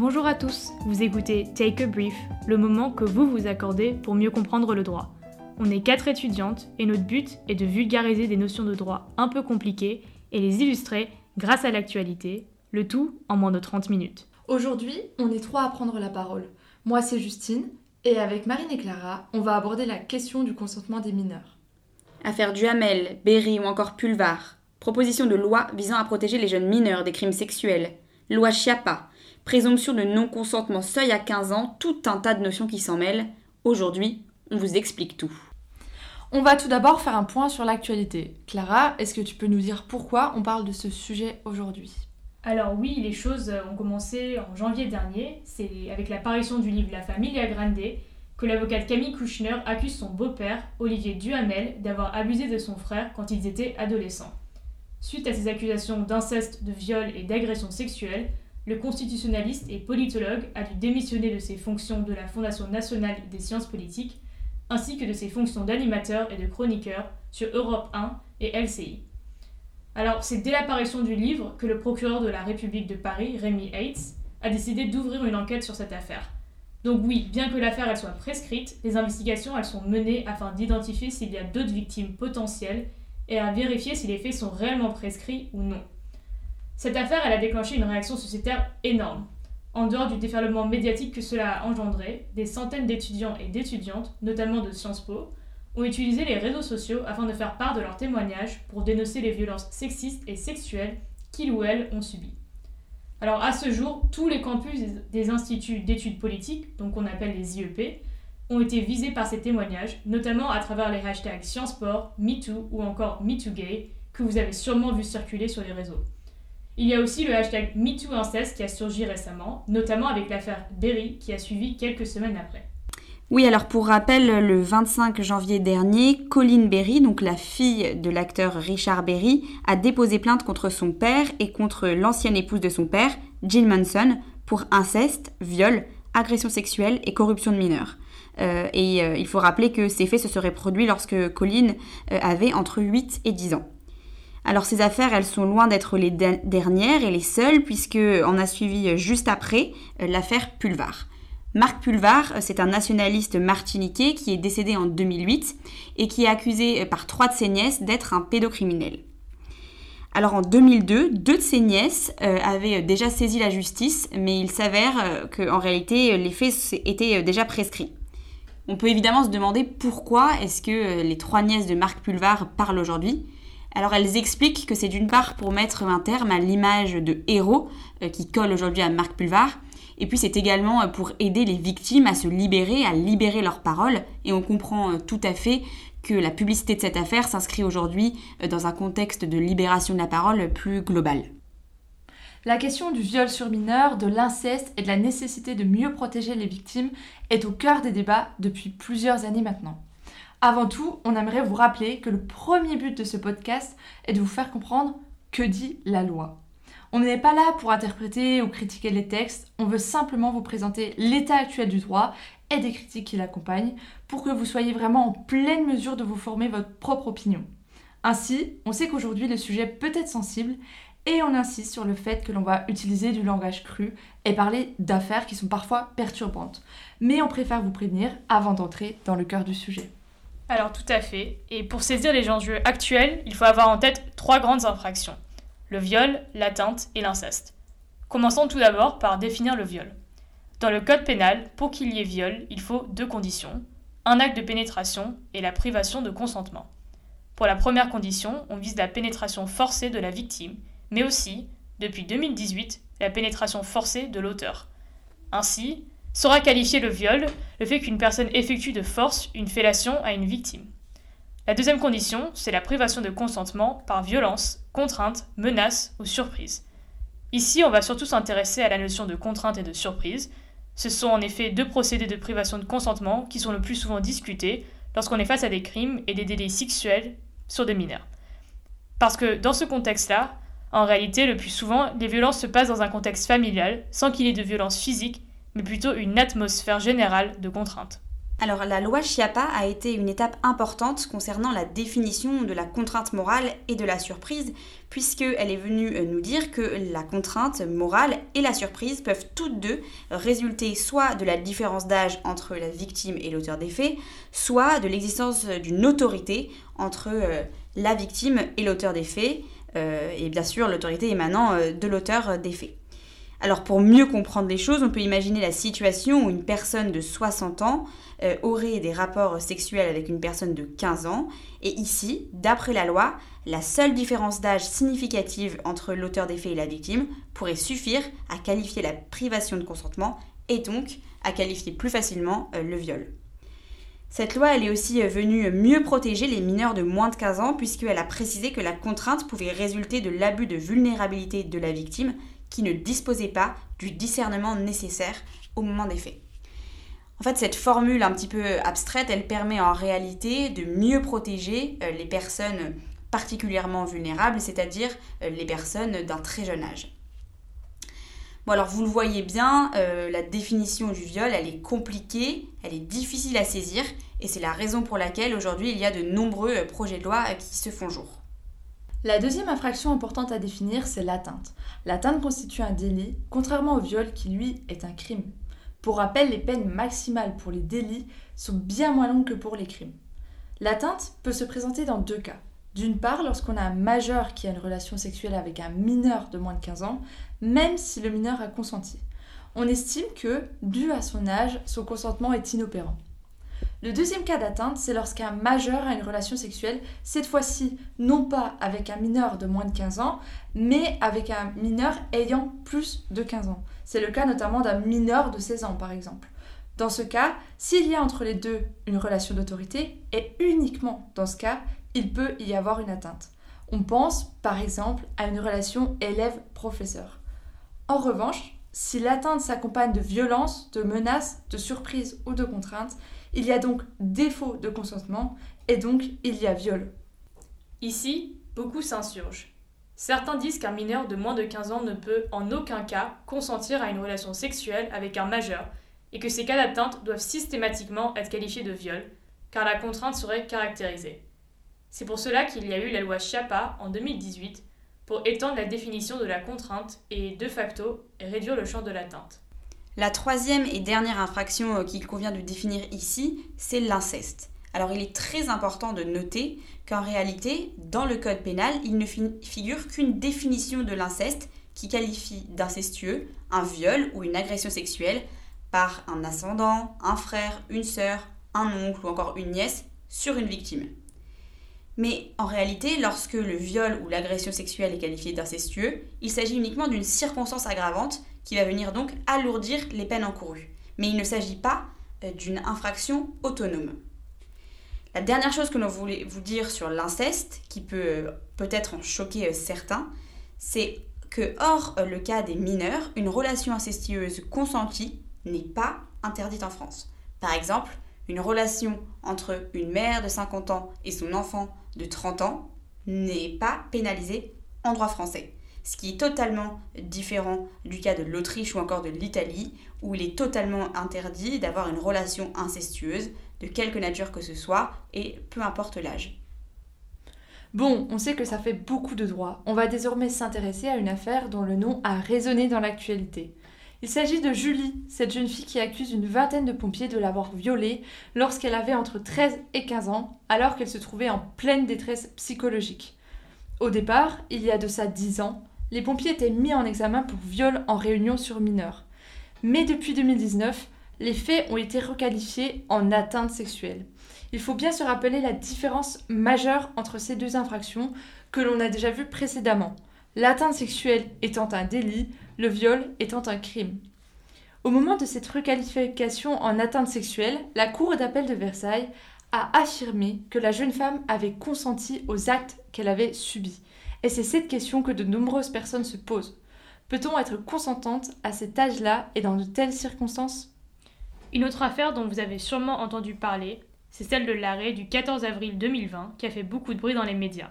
Bonjour à tous, vous écoutez Take a Brief, le moment que vous vous accordez pour mieux comprendre le droit. On est quatre étudiantes et notre but est de vulgariser des notions de droit un peu compliquées et les illustrer grâce à l'actualité, le tout en moins de 30 minutes. Aujourd'hui, on est trois à prendre la parole. Moi, c'est Justine, et avec Marine et Clara, on va aborder la question du consentement des mineurs. Affaire Duhamel, Berry ou encore Pulvar. Proposition de loi visant à protéger les jeunes mineurs des crimes sexuels. Loi Chiappa. Présomption de non-consentement seuil à 15 ans, tout un tas de notions qui s'en mêlent. Aujourd'hui, on vous explique tout. On va tout d'abord faire un point sur l'actualité. Clara, est-ce que tu peux nous dire pourquoi on parle de ce sujet aujourd'hui? Alors oui, les choses ont commencé en janvier dernier. C'est avec l'apparition du livre La Familia Grande que l'avocate Camille Kouchner accuse son beau-père, Olivier Duhamel, d'avoir abusé de son frère quand ils étaient adolescents. Suite à ces accusations d'inceste, de viol et d'agression sexuelle, le constitutionnaliste et politologue a dû démissionner de ses fonctions de la Fondation nationale des sciences politiques, ainsi que de ses fonctions d'animateur et de chroniqueur sur Europe 1 et LCI. Alors, c'est dès l'apparition du livre que le procureur de la République de Paris, Rémi Heitz, a décidé d'ouvrir une enquête sur cette affaire. Donc oui, bien que l'affaire soit prescrite, les investigations elles sont menées afin d'identifier s'il y a d'autres victimes potentielles et à vérifier si les faits sont réellement prescrits ou non. Cette affaire a déclenché une réaction sociétaire énorme. En dehors du déferlement médiatique que cela a engendré, des centaines d'étudiants et d'étudiantes, notamment de Sciences Po, ont utilisé les réseaux sociaux afin de faire part de leurs témoignages pour dénoncer les violences sexistes et sexuelles qu'ils ou elles ont subies. Alors à ce jour, tous les campus des instituts d'études politiques, donc qu'on appelle les IEP, ont été visés par ces témoignages, notamment à travers les hashtags SciencePort, MeToo ou encore MeTooGay, que vous avez sûrement vu circuler sur les réseaux. Il y a aussi le hashtag MeTooInceste qui a surgi récemment, notamment avec l'affaire Berry qui a suivi quelques semaines après. Oui, alors pour rappel, le 25 janvier dernier, Colleen Berry, donc la fille de l'acteur Richard Berry, a déposé plainte contre son père et contre l'ancienne épouse de son père, Jill Manson, pour inceste, viol, agression sexuelle et corruption de mineurs. Euh, et euh, il faut rappeler que ces faits se seraient produits lorsque Colleen euh, avait entre 8 et 10 ans. Alors ces affaires, elles sont loin d'être les dernières et les seules, puisque on a suivi juste après l'affaire Pulvar. Marc Pulvar, euh, c'est un nationaliste martiniquais qui est décédé en 2008 et qui est accusé euh, par trois de ses nièces d'être un pédocriminel. Alors en 2002, deux de ses nièces euh, avaient déjà saisi la justice, mais il s'avère qu'en réalité les faits étaient déjà prescrits. On peut évidemment se demander pourquoi est-ce que les trois nièces de Marc Pulvar parlent aujourd'hui. Alors elles expliquent que c'est d'une part pour mettre un terme à l'image de héros qui colle aujourd'hui à Marc Pulvar, et puis c'est également euh, pour aider les victimes à se libérer, à libérer leurs paroles. Et on comprend euh, tout à fait que la publicité de cette affaire s'inscrit aujourd'hui euh, dans un contexte de libération de la parole plus global. La question du viol sur mineur, de l'inceste et de la nécessité de mieux protéger les victimes est au cœur des débats depuis plusieurs années maintenant. Avant tout, on aimerait vous rappeler que le premier but de ce podcast est de vous faire comprendre que dit la loi. On n'est pas là pour interpréter ou critiquer les textes, on veut simplement vous présenter l'état actuel du droit et des critiques qui l'accompagnent pour que vous soyez vraiment en pleine mesure de vous former votre propre opinion. Ainsi, on sait qu'aujourd'hui le sujet peut être sensible et on insiste sur le fait que l'on va utiliser du langage cru et parler d'affaires qui sont parfois perturbantes. Mais on préfère vous prévenir avant d'entrer dans le cœur du sujet. Alors tout à fait. Et pour saisir les enjeux actuels, il faut avoir en tête trois grandes infractions le viol, l'atteinte et l'inceste. Commençons tout d'abord par définir le viol. Dans le code pénal, pour qu'il y ait viol, il faut deux conditions, un acte de pénétration et la privation de consentement. Pour la première condition, on vise la pénétration forcée de la victime, mais aussi, depuis 2018, la pénétration forcée de l'auteur. Ainsi, sera qualifié le viol le fait qu'une personne effectue de force une fellation à une victime. La deuxième condition, c'est la privation de consentement par violence, contrainte, menace ou surprise. Ici, on va surtout s'intéresser à la notion de contrainte et de surprise. Ce sont en effet deux procédés de privation de consentement qui sont le plus souvent discutés lorsqu'on est face à des crimes et des délits sexuels sur des mineurs. Parce que dans ce contexte-là, en réalité, le plus souvent, les violences se passent dans un contexte familial, sans qu'il y ait de violence physique, mais plutôt une atmosphère générale de contrainte. alors la loi Chiappa a été une étape importante concernant la définition de la contrainte morale et de la surprise, puisqu'elle est venue euh, nous dire que la contrainte morale et la surprise peuvent toutes deux résulter soit de la différence d'âge entre la victime et l'auteur des faits, soit de l'existence d'une autorité entre euh, la victime et l'auteur des faits, euh, et bien sûr l'autorité émanant de l'auteur des faits. Alors pour mieux comprendre les choses, on peut imaginer la situation où une personne de 60 ans euh, aurait des rapports sexuels avec une personne de 15 ans. Et ici, d'après la loi, la seule différence d'âge significative entre l'auteur des faits et la victime pourrait suffire à qualifier la privation de consentement et donc à qualifier plus facilement euh, le viol. Cette loi, elle est aussi euh, venue mieux protéger les mineurs de moins de 15 ans puisqu'elle a précisé que la contrainte pouvait résulter de l'abus de vulnérabilité de la victime qui ne disposait pas du discernement nécessaire au moment des faits. En fait, cette formule un petit peu abstraite, elle permet en réalité de mieux protéger euh, les personnes particulièrement vulnérables, c'est-à-dire euh, les personnes d'un très jeune âge. Bon alors vous le voyez bien, euh, la définition du viol, elle est compliquée, elle est difficile à saisir, et c'est la raison pour laquelle aujourd'hui il y a de nombreux projets de loi qui se font jour. La deuxième infraction importante à définir, c'est l'atteinte. L'atteinte constitue un délit, contrairement au viol qui, lui, est un crime. Pour rappel, les peines maximales pour les délits sont bien moins longues que pour les crimes. L'atteinte peut se présenter dans deux cas. D'une part, lorsqu'on a un majeur qui a une relation sexuelle avec un mineur de moins de 15 ans, même si le mineur a consenti. On estime que, dû à son âge, son consentement est inopérant. Le deuxième cas d'atteinte, c'est lorsqu'un majeur a une relation sexuelle, cette fois-ci non pas avec un mineur de moins de 15 ans, mais avec un mineur ayant plus de 15 ans. C'est le cas notamment d'un mineur de 16 ans par exemple. Dans ce cas, s'il y a entre les deux une relation d'autorité, et uniquement dans ce cas, il peut y avoir une atteinte. On pense par exemple à une relation élève-professeur. En revanche, si l'atteinte s'accompagne de violence, de menaces, de surprise ou de contraintes, il y a donc défaut de consentement et donc il y a viol. Ici, beaucoup s'insurgent. Certains disent qu'un mineur de moins de 15 ans ne peut en aucun cas consentir à une relation sexuelle avec un majeur et que ces cas d'atteinte doivent systématiquement être qualifiés de viol, car la contrainte serait caractérisée. C'est pour cela qu'il y a eu la loi Chiappa en 2018 pour étendre la définition de la contrainte et, de facto, réduire le champ de l'atteinte. La troisième et dernière infraction euh, qu'il convient de définir ici, c'est l'inceste. Alors il est très important de noter qu'en réalité, dans le code pénal, il ne figure qu'une définition de l'inceste qui qualifie d'incestueux un viol ou une agression sexuelle par un ascendant, un frère, une sœur, un oncle ou encore une nièce sur une victime. Mais en réalité, lorsque le viol ou l'agression sexuelle est qualifié d'incestueux, il s'agit uniquement d'une circonstance aggravante qui va venir donc alourdir les peines encourues. Mais il ne s'agit pas euh, d'une infraction autonome. La dernière chose que l'on voulait vous dire sur l'inceste, qui peut euh, peut-être en choquer euh, certains, c'est que, hors le cas des mineurs, une relation incestueuse consentie n'est pas interdite en France. Par exemple, une relation entre une mère de 50 ans et son enfant de 30 ans n'est pas pénalisée en droit français ce qui est totalement différent du cas de l'Autriche ou encore de l'Italie, où il est totalement interdit d'avoir une relation incestueuse, de quelque nature que ce soit, et peu importe l'âge. Bon, on sait que ça fait beaucoup de droits. On va désormais s'intéresser à une affaire dont le nom a résonné dans l'actualité. Il s'agit de Julie, cette jeune fille qui accuse une vingtaine de pompiers de l'avoir violée lorsqu'elle avait entre 13 et 15 ans, alors qu'elle se trouvait en pleine détresse psychologique. Au départ, il y a de ça 10 ans, les pompiers étaient mis en examen pour viol en réunion sur mineurs. Mais depuis 2019, les faits ont été requalifiés en atteinte sexuelle. Il faut bien se rappeler la différence majeure entre ces deux infractions que l'on a déjà vues précédemment. L'atteinte sexuelle étant un délit, le viol étant un crime. Au moment de cette requalification en atteinte sexuelle, la Cour d'appel de Versailles a affirmé que la jeune femme avait consenti aux actes qu'elle avait subis. Et c'est cette question que de nombreuses personnes se posent. Peut-on être consentante à cet âge-là et dans de telles circonstances? Une autre affaire dont vous avez sûrement entendu parler, c'est celle de l'arrêt du 14 avril 2020 qui a fait beaucoup de bruit dans les médias.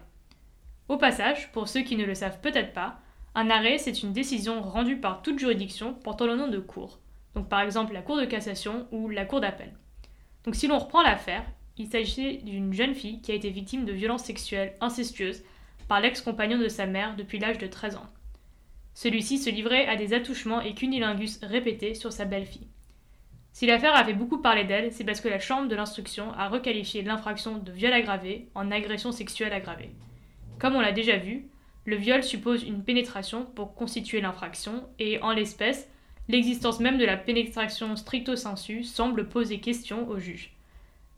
Au passage, pour ceux qui ne le savent peut-être pas, un arrêt, c'est une décision rendue par toute juridiction portant le nom de cour, donc par exemple la Cour de cassation ou la Cour d'appel. Donc si l'on reprend l'affaire, il s'agissait d'une jeune fille qui a été victime de violences sexuelles incestueuses par l'ex-compagnon de sa mère depuis l'âge de 13 ans. Celui-ci se livrait à des attouchements et cunilingus répétés sur sa belle-fille. Si l'affaire a fait beaucoup parler d'elle, c'est parce que la Chambre de l'instruction a requalifié l'infraction de viol aggravé en agression sexuelle aggravée. Comme on l'a déjà vu, le viol suppose une pénétration pour constituer l'infraction et, en l'espèce, l'existence même de la pénétration stricto sensu semble poser question au juge.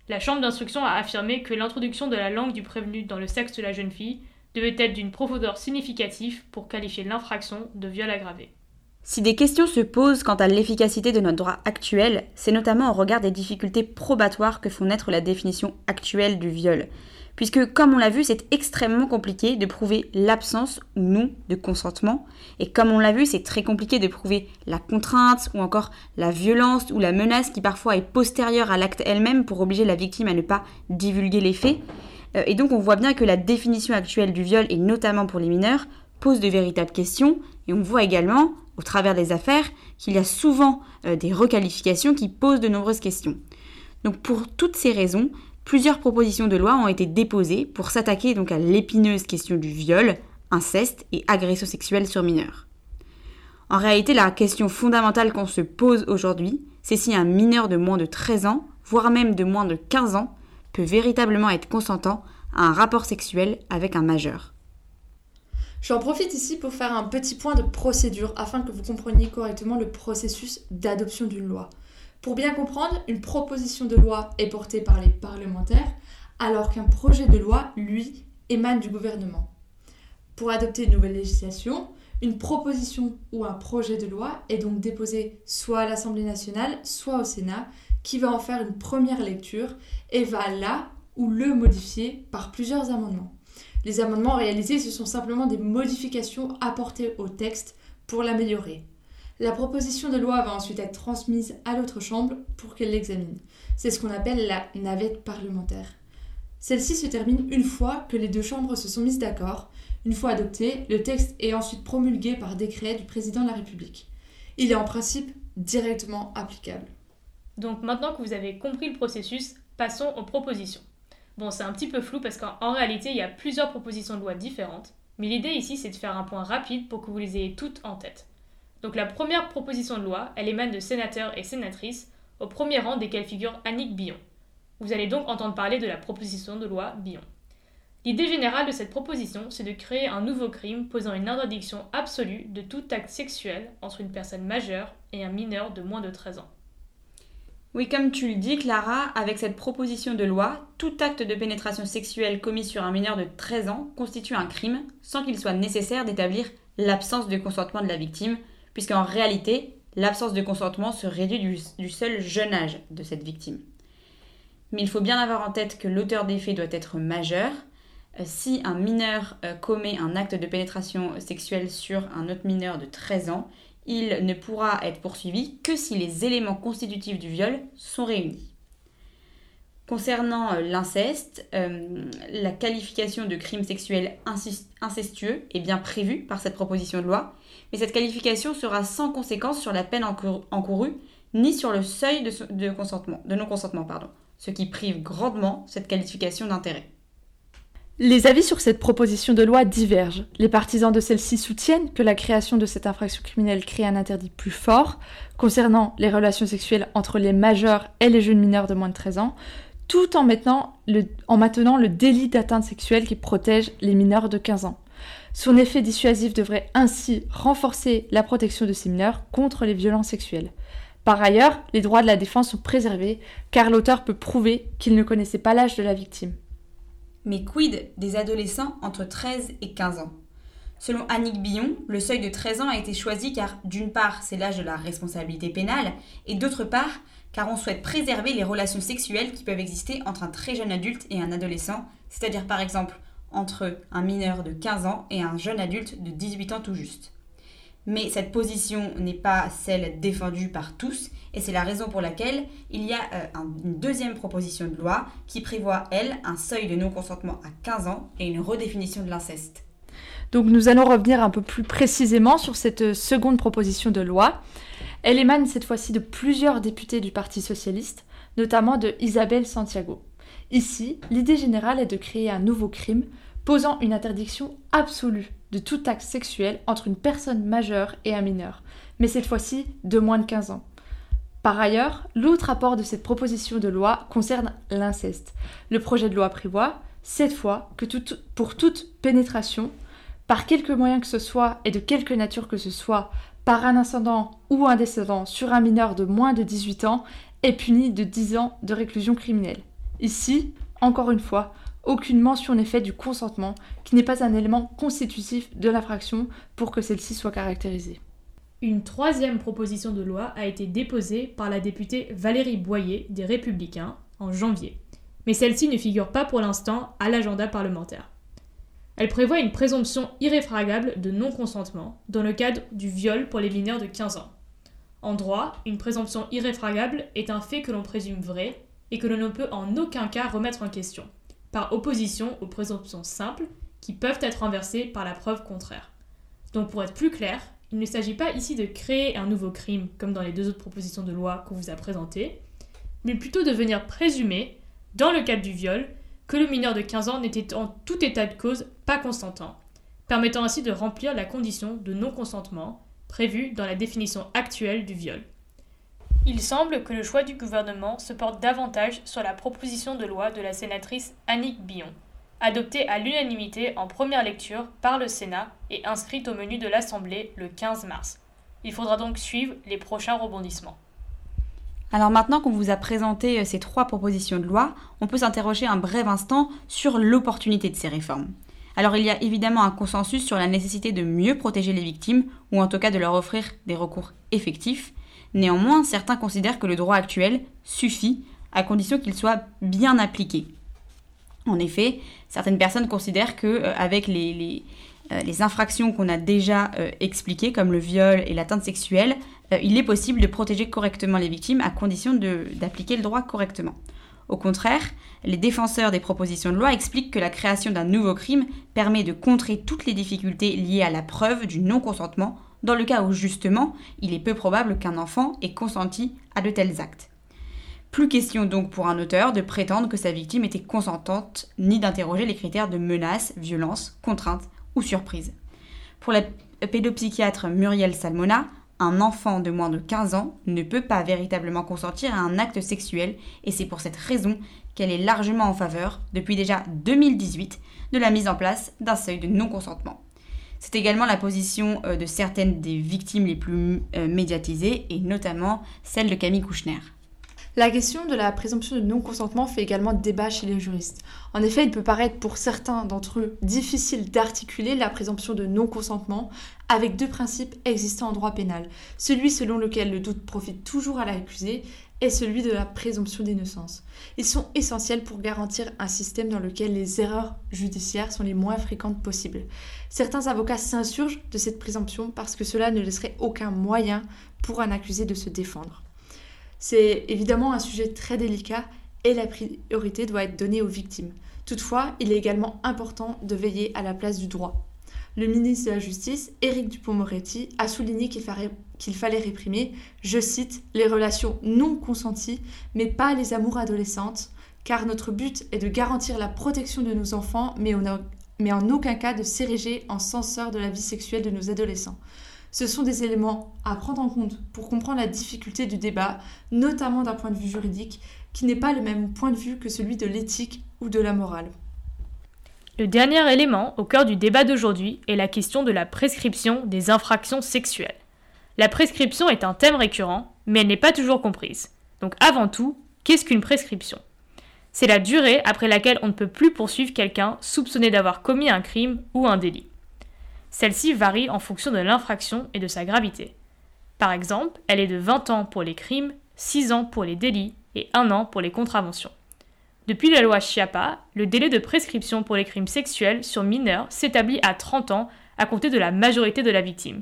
La Chambre d'instruction a affirmé que l'introduction de la langue du prévenu dans le sexe de la jeune fille devait être d'une profondeur significative pour qualifier l'infraction de viol aggravé. Si des questions se posent quant à l'efficacité de notre droit actuel, c'est notamment au regard des difficultés probatoires que font naître la définition actuelle du viol. Puisque, comme on l'a vu, c'est extrêmement compliqué de prouver l'absence ou non de consentement. Et comme on l'a vu, c'est très compliqué de prouver la contrainte ou encore la violence ou la menace qui parfois est postérieure à l'acte elle-même pour obliger la victime à ne pas divulguer les faits. Euh, et donc on voit bien que la définition actuelle du viol, et notamment pour les mineurs, pose de véritables questions. Et on voit également, au travers des affaires, qu'il y a souvent euh, des requalifications qui posent de nombreuses questions. Donc pour toutes ces raisons, plusieurs propositions de loi ont été déposées pour s'attaquer donc à l'épineuse question du viol, inceste et agression sexuelle sur mineurs. En réalité, la question fondamentale qu'on se pose aujourd'hui, c'est si un mineur de moins de 13 ans, voire même de moins de 15 ans, peut véritablement être consentant à un rapport sexuel avec un majeur. J'en profite ici pour faire un petit point de procédure afin que vous compreniez correctement le processus d'adoption d'une loi. Pour bien comprendre, une proposition de loi est portée par les parlementaires alors qu'un projet de loi, lui, émane du gouvernement. Pour adopter une nouvelle législation, une proposition ou un projet de loi est donc déposé soit à l'Assemblée nationale, soit au Sénat, qui va en faire une première lecture et va là ou le modifier par plusieurs amendements. Les amendements réalisés, ce sont simplement des modifications apportées au texte pour l'améliorer. La proposition de loi va ensuite être transmise à l'autre chambre pour qu'elle l'examine. C'est ce qu'on appelle la navette parlementaire. Celle-ci se termine une fois que les deux chambres se sont mises d'accord. Une fois adopté, le texte est ensuite promulgué par décret du président de la République. Il est en principe directement applicable. Donc maintenant que vous avez compris le processus, passons aux propositions. Bon, c'est un petit peu flou parce qu'en réalité, il y a plusieurs propositions de loi différentes, mais l'idée ici, c'est de faire un point rapide pour que vous les ayez toutes en tête. Donc la première proposition de loi, elle émane de sénateurs et sénatrices, au premier rang desquels figure Annick Billon. Vous allez donc entendre parler de la proposition de loi Billon. L'idée générale de cette proposition, c'est de créer un nouveau crime posant une interdiction absolue de tout acte sexuel entre une personne majeure et un mineur de moins de 13 ans. Oui, comme tu le dis, Clara, avec cette proposition de loi, tout acte de pénétration sexuelle commis sur un mineur de 13 ans constitue un crime sans qu'il soit nécessaire d'établir l'absence de consentement de la victime, puisqu'en réalité, l'absence de consentement se réduit du, seul jeune âge de cette victime. Mais il faut bien avoir en tête que l'auteur des faits doit être majeur. Euh, si un mineur euh, commet un acte de pénétration sexuelle sur un autre mineur de 13 ans, il ne pourra être poursuivi que si les éléments constitutifs du viol sont réunis. Concernant euh, l'inceste, euh, la qualification de crime sexuel incestueux est bien prévue par cette proposition de loi, mais cette qualification sera sans conséquence sur la peine encourue ni sur le seuil de, consentement, de non-consentement, ce qui prive grandement cette qualification d'intérêt. Les avis sur cette proposition de loi divergent. Les partisans de celle-ci soutiennent que la création de cette infraction criminelle crée un interdit plus fort concernant les relations sexuelles entre les majeurs et les jeunes mineurs de moins de 13 ans, tout en, maintenant le, délit d'atteinte sexuelle qui protège les mineurs de 15 ans. Son effet dissuasif devrait ainsi renforcer la protection de ces mineurs contre les violences sexuelles. Par ailleurs, les droits de la défense sont préservés car l'auteur peut prouver qu'il ne connaissait pas l'âge de la victime. Mais quid des adolescents entre 13 et 15 ans? Selon Annick Billon, le seuil de 13 ans a été choisi car d'une part c'est l'âge de la responsabilité pénale et d'autre part car on souhaite préserver les relations sexuelles qui peuvent exister entre un très jeune adulte et un adolescent, c'est-à-dire par exemple entre un mineur de 15 ans et un jeune adulte de 18 ans tout juste. Mais cette position n'est pas celle défendue par tous, et c'est la raison pour laquelle il y a euh, une deuxième proposition de loi qui prévoit, elle, un seuil de non-consentement à 15 ans et une redéfinition de l'inceste. Donc nous allons revenir un peu plus précisément sur cette euh, seconde proposition de loi. Elle émane cette fois-ci de plusieurs députés du Parti socialiste, notamment de Isabelle Santiago. Ici, l'idée générale est de créer un nouveau crime posant une interdiction absolue de tout acte sexuel entre une personne majeure et un mineur, mais cette fois-ci de moins de 15 ans. Par ailleurs, l'autre apport de cette proposition de loi concerne l'inceste. Le projet de loi prévoit, cette fois, que pour toute pénétration, par quelque moyen que ce soit et de quelque nature que ce soit, par un ascendant ou un descendant sur un mineur de moins de 18 ans, est puni de 10 ans de réclusion criminelle. Ici, encore une fois, aucune mention n'est faite du consentement, qui n'est pas un élément constitutif de l'infraction pour que celle-ci soit caractérisée. Une troisième proposition de loi a été déposée par la députée Valérie Boyer des Républicains en janvier, mais celle-ci ne figure pas pour l'instant à l'agenda parlementaire. Elle prévoit une présomption irréfragable de non-consentement dans le cadre du viol pour les mineurs de 15 ans. En droit, une présomption irréfragable est un fait que l'on présume vrai et que l'on ne peut en aucun cas remettre en question, par opposition aux présomptions simples qui peuvent être renversées par la preuve contraire. Donc pour être plus clair, il ne s'agit pas ici de créer un nouveau crime comme dans les deux autres propositions de loi qu'on vous a présentées, mais plutôt de venir présumer, dans le cadre du viol, que le mineur de 15 ans n'était en tout état de cause pas consentant, permettant ainsi de remplir la condition de non-consentement prévue dans la définition actuelle du viol. Il semble que le choix du gouvernement se porte davantage sur la proposition de loi de la sénatrice Annick Billon, adoptée à l'unanimité en première lecture par le Sénat et inscrite au menu de l'Assemblée le 15 mars. Il faudra donc suivre les prochains rebondissements. Alors maintenant qu'on vous a présenté euh, ces trois propositions de loi, on peut s'interroger un bref instant sur l'opportunité de ces réformes. Alors il y a évidemment un consensus sur la nécessité de mieux protéger les victimes, ou en tout cas de leur offrir des recours effectifs. Néanmoins, certains considèrent que le droit actuel suffit, à condition qu'il soit bien appliqué. En effet, certaines personnes considèrent que euh, avec les, euh, les infractions qu'on a déjà expliquées, comme le viol et l'atteinte sexuelle, euh, il est possible de protéger correctement les victimes à condition d'appliquer le droit correctement. Au contraire, les défenseurs des propositions de loi expliquent que la création d'un nouveau crime permet de contrer toutes les difficultés liées à la preuve du non-consentement, dans le cas où justement il est peu probable qu'un enfant ait consenti à de tels actes. Plus question donc pour un auteur de prétendre que sa victime était consentante, ni d'interroger les critères de menace, violence, contrainte ou surprise. Pour la pédopsychiatre Muriel Salmona, un enfant de moins de 15 ans ne peut pas véritablement consentir à un acte sexuel et c'est pour cette raison qu'elle est largement en faveur, depuis déjà 2018, de la mise en place d'un seuil de non-consentement. C'est également la position euh, de certaines des victimes les plus euh, médiatisées et notamment celle de Camille Kouchner. La question de la présomption de non-consentement fait également débat chez les juristes. En effet, il peut paraître pour certains d'entre eux difficile d'articuler la présomption de non-consentement avec deux principes existants en droit pénal. Celui selon lequel le doute profite toujours à l'accusé et celui de la présomption d'innocence. Ils sont essentiels pour garantir un système dans lequel les erreurs judiciaires sont les moins fréquentes possibles. Certains avocats s'insurgent de cette présomption parce que cela ne laisserait aucun moyen pour un accusé de se défendre. C'est évidemment un sujet très délicat et la priorité doit être donnée aux victimes. Toutefois, il est également important de veiller à la place du droit. Le ministre de la Justice, Éric Dupont-Moretti, a souligné qu'il fallait, réprimer, je cite, les relations non consenties, mais pas les amours adolescentes, car notre but est de garantir la protection de nos enfants, mais, en aucun cas de s'ériger en censeur de la vie sexuelle de nos adolescents. Ce sont des éléments à prendre en compte pour comprendre la difficulté du débat, notamment d'un point de vue juridique, qui n'est pas le même point de vue que celui de l'éthique ou de la morale. Le dernier élément au cœur du débat d'aujourd'hui est la question de la prescription des infractions sexuelles. La prescription est un thème récurrent, mais elle n'est pas toujours comprise. Donc avant tout, qu'est-ce qu'une prescription? C'est la durée après laquelle on ne peut plus poursuivre quelqu'un soupçonné d'avoir commis un crime ou un délit. Celle-ci varie en fonction de l'infraction et de sa gravité. Par exemple, elle est de 20 ans pour les crimes, 6 ans pour les délits et 1 an pour les contraventions. Depuis la loi Chiappa, le délai de prescription pour les crimes sexuels sur mineurs s'établit à 30 ans à compter de la majorité de la victime.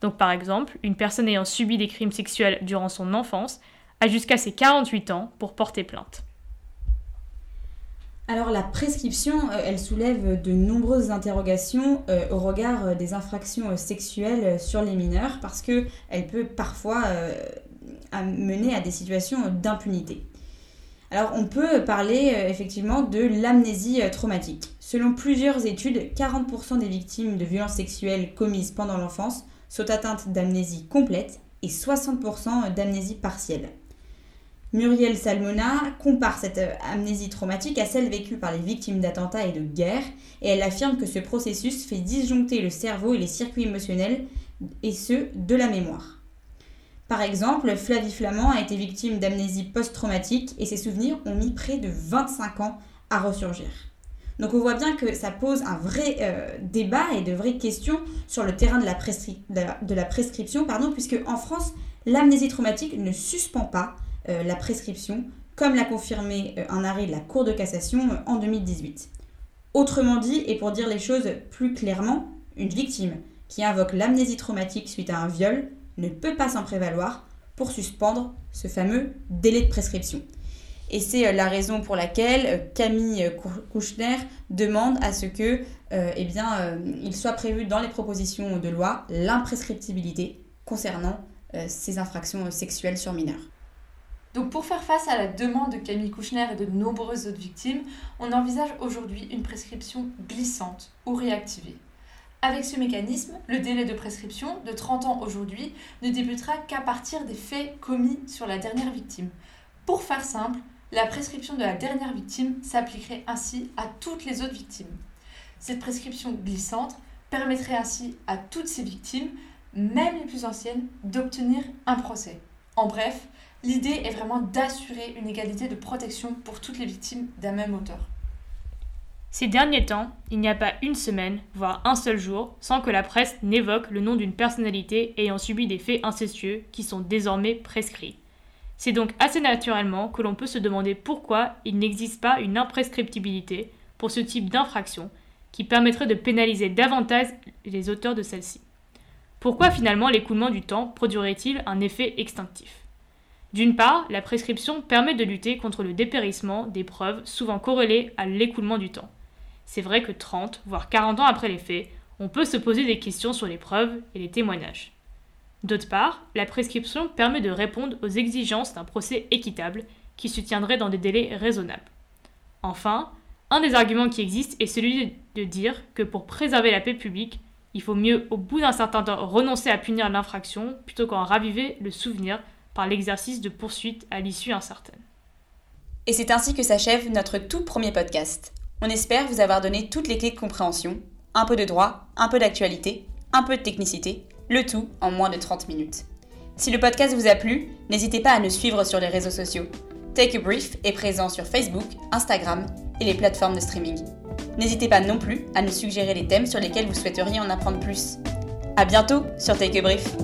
Donc par exemple, une personne ayant subi des crimes sexuels durant son enfance a jusqu'à ses 48 ans pour porter plainte. Alors la prescription, euh, elle soulève de nombreuses interrogations euh, au regard euh, des infractions sexuelles sur les mineurs parce qu'elle peut parfois mener à des situations d'impunité. Alors on peut parler effectivement de l'amnésie traumatique. Selon plusieurs études, 40% des victimes de violences sexuelles commises pendant l'enfance sont atteintes d'amnésie complète et 60% d'amnésie partielle. Muriel Salmona compare cette euh, amnésie traumatique à celle vécue par les victimes d'attentats et de guerre, et elle affirme que ce processus fait disjoncter le cerveau et les circuits émotionnels, et ceux de la mémoire. Par exemple, Flavie Flamand a été victime d'amnésie post-traumatique et ses souvenirs ont mis près de 25 ans à ressurgir. Donc on voit bien que ça pose un vrai euh, débat et de vraies questions sur le terrain de la, de la prescription, pardon, puisque en France, l'amnésie traumatique ne suspend pas la prescription, comme l'a confirmé euh, un arrêt de la Cour de cassation en 2018. Autrement dit, et pour dire les choses plus clairement, une victime qui invoque l'amnésie traumatique suite à un viol ne peut pas s'en prévaloir pour suspendre ce fameux délai de prescription. Et c'est euh, la raison pour laquelle euh, Camille euh, Kouchner demande à ce que, eh il soit prévu dans les propositions de loi l'imprescriptibilité concernant ces infractions sexuelles sur mineurs. Donc pour faire face à la demande de Camille Kouchner et de nombreuses autres victimes, on envisage aujourd'hui une prescription glissante ou réactivée. Avec ce mécanisme, le délai de prescription de 30 ans aujourd'hui ne débutera qu'à partir des faits commis sur la dernière victime. Pour faire simple, la prescription de la dernière victime s'appliquerait ainsi à toutes les autres victimes. Cette prescription glissante permettrait ainsi à toutes ces victimes, même les plus anciennes, d'obtenir un procès. En bref, l'idée est vraiment d'assurer une égalité de protection pour toutes les victimes d'un même auteur. Ces derniers temps, il n'y a pas une semaine, voire un seul jour, sans que la presse n'évoque le nom d'une personnalité ayant subi des faits incestueux qui sont désormais prescrits. C'est donc assez naturellement que l'on peut se demander pourquoi il n'existe pas une imprescriptibilité pour ce type d'infraction qui permettrait de pénaliser davantage les auteurs de celle-ci. Pourquoi finalement l'écoulement du temps produirait-il un effet extinctif? D'une part, la prescription permet de lutter contre le dépérissement des preuves souvent corrélées à l'écoulement du temps c'est vrai que 30, voire 40 ans après les faits, on peut se poser des questions sur les preuves et les témoignages. D'autre part, la prescription permet de répondre aux exigences d'un procès équitable qui se tiendrait dans des délais raisonnables. Enfin, un des arguments qui existe est celui de dire que pour préserver la paix publique, il faut mieux, au bout d'un certain temps, renoncer à punir l'infraction plutôt qu'en raviver le souvenir par l'exercice de poursuites à l'issue incertaine. Et c'est ainsi que s'achève notre tout premier podcast. On espère vous avoir donné toutes les clés de compréhension, un peu de droit, un peu d'actualité, un peu de technicité, le tout en moins de 30 minutes. Si le podcast vous a plu, n'hésitez pas à nous suivre sur les réseaux sociaux. Take a Brief est présent sur Facebook, Instagram et les plateformes de streaming. N'hésitez pas non plus à nous suggérer les thèmes sur lesquels vous souhaiteriez en apprendre plus. A bientôt sur Take a Brief.